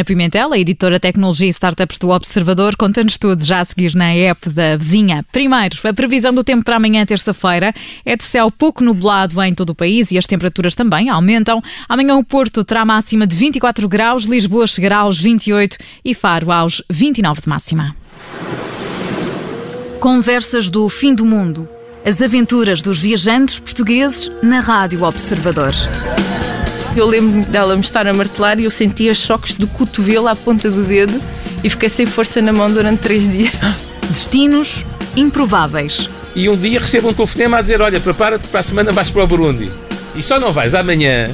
Ana Pimentel, a editora Tecnologia e Startups do Observador. Conta-nos tudo já a seguir na app da vizinha. Primeiro, a previsão do tempo para amanhã, terça-feira, é de céu pouco nublado em todo o país e as temperaturas também aumentam. Amanhã o Porto terá máxima de 24 graus, Lisboa chegará aos 28 e Faro aos 29 de máxima. Conversas do fim do mundo. As aventuras dos viajantes portugueses na Rádio Observador. Eu lembro dela me estar a martelar e eu sentia choques do cotovelo à ponta do dedo e fiquei sem força na mão durante três dias. Destinos improváveis. E um dia recebo um telefonema a dizer: Olha, prepara-te para a semana vais para o Burundi. E só não vais amanhã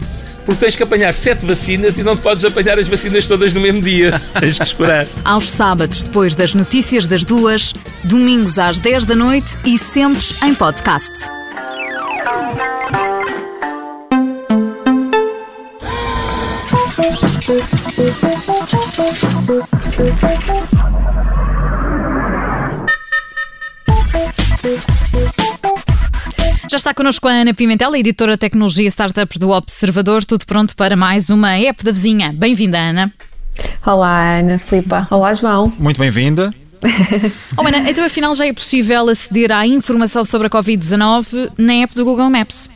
porque tens que apanhar sete vacinas e não podes apanhar as vacinas todas no mesmo dia. tens que esperar. Aos sábados, depois das notícias das duas, domingos às 10 da noite e sempre em podcast. Já está connosco a Ana Pimentel, a editora de Tecnologia e Startups do Observador. Tudo pronto para mais uma app da vizinha. Bem-vinda, Ana. Olá, Ana Filipa. Olá, João. Muito bem-vinda. oh, Ana, então afinal já é possível aceder à informação sobre a Covid-19 na app do Google Maps?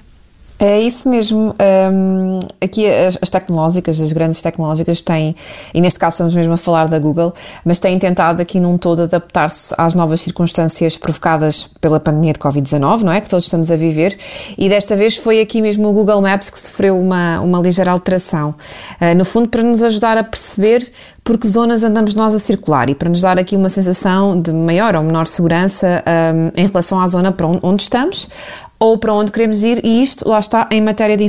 É isso mesmo. Um, aqui as, as, tecnológicas, as grandes tecnológicas têm, e neste caso estamos mesmo a falar da Google, mas têm tentado aqui num todo adaptar-se às novas circunstâncias provocadas pela pandemia de Covid-19, não é? Que todos estamos a viver, e desta vez foi aqui mesmo o Google Maps que sofreu uma, uma ligeira alteração. Uh, no fundo, para nos ajudar a perceber por que zonas andamos nós a circular e para nos dar aqui uma sensação de maior ou menor segurança um, em relação à zona para onde estamos ou para onde queremos ir, e isto lá está em matéria de,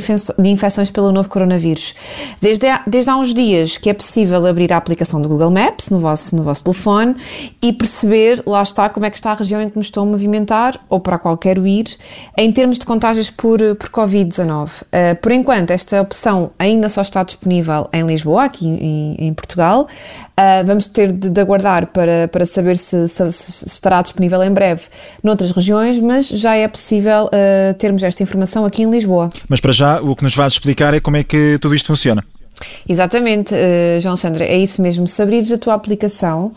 infecções pelo novo coronavírus. Desde há, desde há uns dias que é possível abrir a aplicação do Google Maps no vosso, no vosso telefone e perceber, lá está, como é que está a região em que me estou a movimentar ou para qual quero ir, em termos de contágios por, por Covid-19. Uh, por enquanto, esta opção ainda só está disponível em Lisboa, aqui em, em Portugal. Uh, vamos ter de, de, aguardar para, para saber se, se, se, estará disponível em breve noutras regiões, mas já é possível uh, termos esta informação aqui em Lisboa. Mas para já, o que nos vais explicar é como é que tudo isto funciona. Exatamente, uh, João Sandra, é isso mesmo. Se abrires a tua aplicação,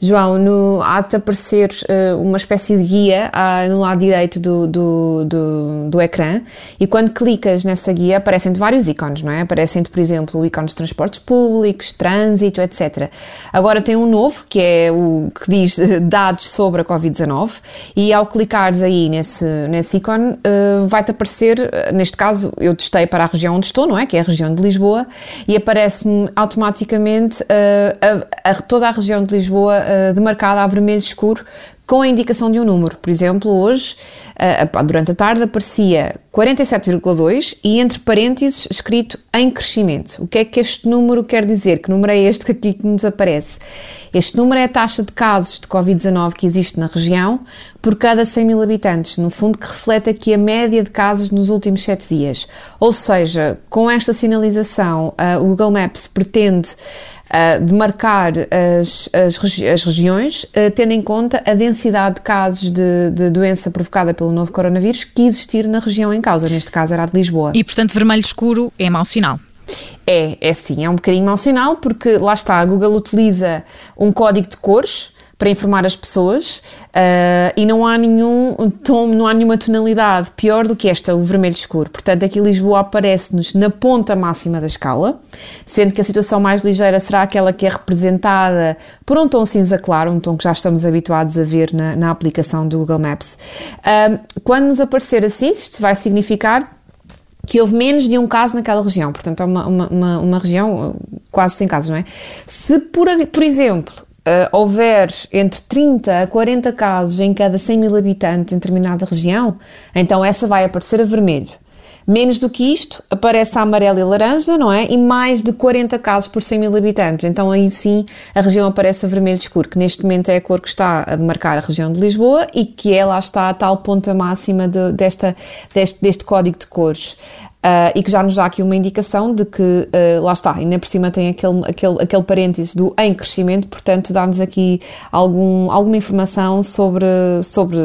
João, no, há-te aparecer uh, uma espécie de guia uh, no lado direito do, do, do, do ecrã e quando clicas nessa guia aparecem-te vários ícones, não é? Aparecem-te, por exemplo, o ícone de transportes públicos, trânsito, etc. Agora tem um novo, que é o que diz uh, dados sobre a Covid-19 e ao clicares aí nesse, nesse ícone uh, vai-te aparecer, neste caso eu testei para a região onde estou, não é? Que é a região de Lisboa e aparece-me automaticamente a, a, toda a região de Lisboa uh, demarcada a vermelho escuro com a indicação de um número. Por exemplo, hoje, uh, durante a tarde, aparecia 47,2 e entre parênteses escrito em crescimento. O que é que este número quer dizer? Que número é este aqui que nos aparece? Este número é a taxa de casos de Covid-19 que existe na região por cada 100 mil habitantes, no fundo que reflete aqui a média de casos nos últimos 7 dias. Ou seja, com esta sinalização, uh, o Google Maps pretende uh, demarcar as, as, regi as regiões, uh, tendo em conta a densidade de casos de, de, doença provocada pelo novo coronavírus que existir na região em causa, neste caso era a de Lisboa. E, portanto, vermelho escuro é mau sinal. É, é sim, é um bocadinho mau sinal, porque lá está, a Google utiliza um código de cores para informar as pessoas uh, e não há nenhum tom, não há nenhuma tonalidade pior do que esta, o vermelho escuro. Portanto, aqui Lisboa aparece-nos na ponta máxima da escala, sendo que a situação mais ligeira será aquela que é representada por um tom cinza claro, um tom que já estamos habituados a ver na, na aplicação do Google Maps. Uh, quando nos aparecer assim, isto vai significar que houve menos de um caso naquela região, portanto é uma, uma, uma, uma região quase sem casos, não é? Se por, por exemplo uh, houver entre 30 a 40 casos em cada 100 mil habitantes em determinada região, então essa vai aparecer a vermelho. Menos do que isto, aparece a amarela e laranja, não é? E mais de 40 casos por 100 mil habitantes. Então aí sim a região aparece a vermelho escuro, que neste momento é a cor que está a demarcar a região de Lisboa e que é lá está a tal ponta máxima de, desta, deste, deste código de cores. E que já nos dá aqui uma indicação de que, lá está, ainda por cima tem aquele, aquele, aquele parênteses do em crescimento, portanto dá-nos aqui algum, alguma informação sobre, sobre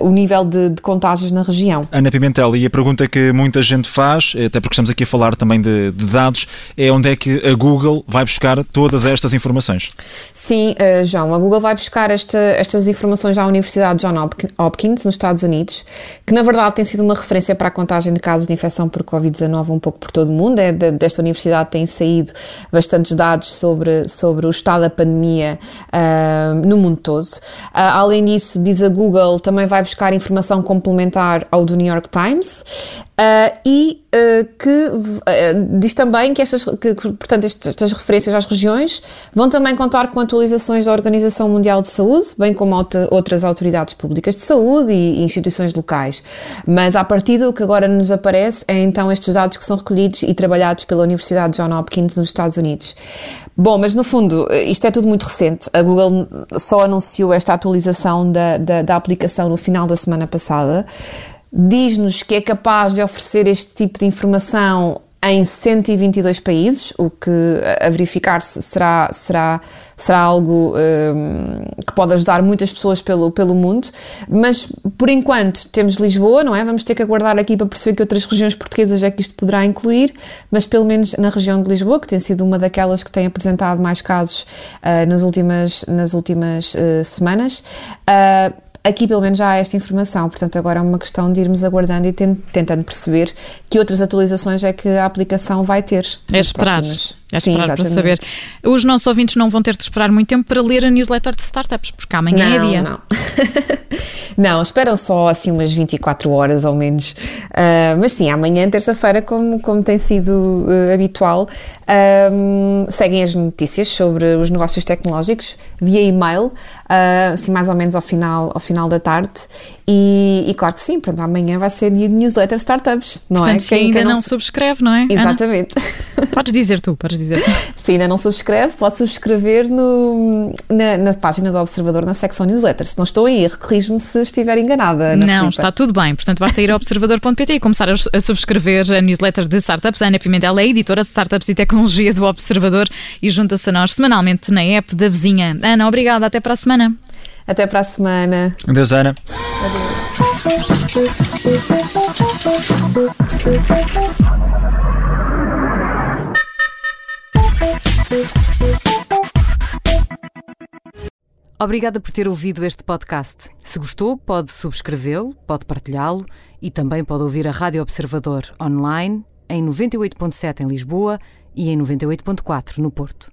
o nível de, de contágios na região. Ana Pimentel, e a pergunta que muita gente faz, até porque estamos aqui a falar também de, de dados, é onde é que a Google vai buscar todas estas informações? Sim, uh, João, a Google vai buscar esta, estas informações à Universidade John Hopkins, nos Estados Unidos, que na verdade tem sido uma referência para a contagem de casos de infecção por Covid-19 um pouco por todo o mundo. É, de, desta universidade têm saído bastantes dados sobre, sobre o estado da pandemia uh, no mundo todo. Uh, além disso, diz a Google, também vai buscar informação complementar ao do New York Times. Uh, e uh, que uh, diz também que estas, que, portanto, estas referências às regiões vão também contar com atualizações da Organização Mundial de Saúde, bem como outras autoridades públicas de saúde e, e instituições locais. Mas a partir do que agora nos aparece é então estes dados que são recolhidos e trabalhados pela Universidade John Hopkins nos Estados Unidos. Bom, mas no fundo, isto é tudo muito recente. A Google só anunciou esta atualização da, da, da aplicação no final da semana passada diz-nos que é capaz de oferecer este tipo de informação em 122 países, o que a verificar-se será, será, será algo um, que pode ajudar muitas pessoas pelo, pelo mundo, mas por enquanto temos Lisboa, não é? Vamos ter que aguardar aqui para perceber que outras regiões portuguesas é que isto poderá incluir, mas pelo menos na região de Lisboa, que tem sido uma daquelas que tem apresentado mais casos uh, nas últimas, nas últimas uh, semanas. Uh, aqui pelo menos já há esta informação, portanto agora é uma questão de irmos aguardando e tentando perceber que outras atualizações é que a aplicação vai ter. É esperar. É Sim, esperar para saber. Os nossos ouvintes não vão ter de esperar muito tempo para ler a newsletter de startups, porque amanhã não, é dia. Não, não, esperam só assim umas 24 horas ou menos. Uh, mas sim, amanhã, terça-feira, como, como tem sido uh, habitual, um, seguem as notícias sobre os negócios tecnológicos via e-mail, uh, assim mais ou menos ao final, ao final da tarde. E, e claro que sim, pronto, amanhã vai ser dia de newsletter startups, não Portanto, é? Quem, ainda quem não, não subscreve, não é? Exatamente. Ana? Podes dizer tu, podes dizer. Se ainda não subscreve, pode subscrever no, na, na, página do Observador, na secção newsletter. Se não estou em erro, corrijo-me se estiver enganada. não, está tudo bem. Portanto, basta ir ao observador.pt e começar a, a, subscrever a newsletter de startups. A Ana Pimentel é editora de startups e tecnologia do Observador e junta-se a nós semanalmente na app da vizinha. Ana, obrigada. Até para a semana. Até para a semana. Adeus, Ana. Obrigada por ter ouvido este podcast. Se gostou, pode subscrevê-lo, pode partilhá-lo e também pode ouvir a Rádio Observador online em 98.7 em Lisboa e em 98.4 no Porto.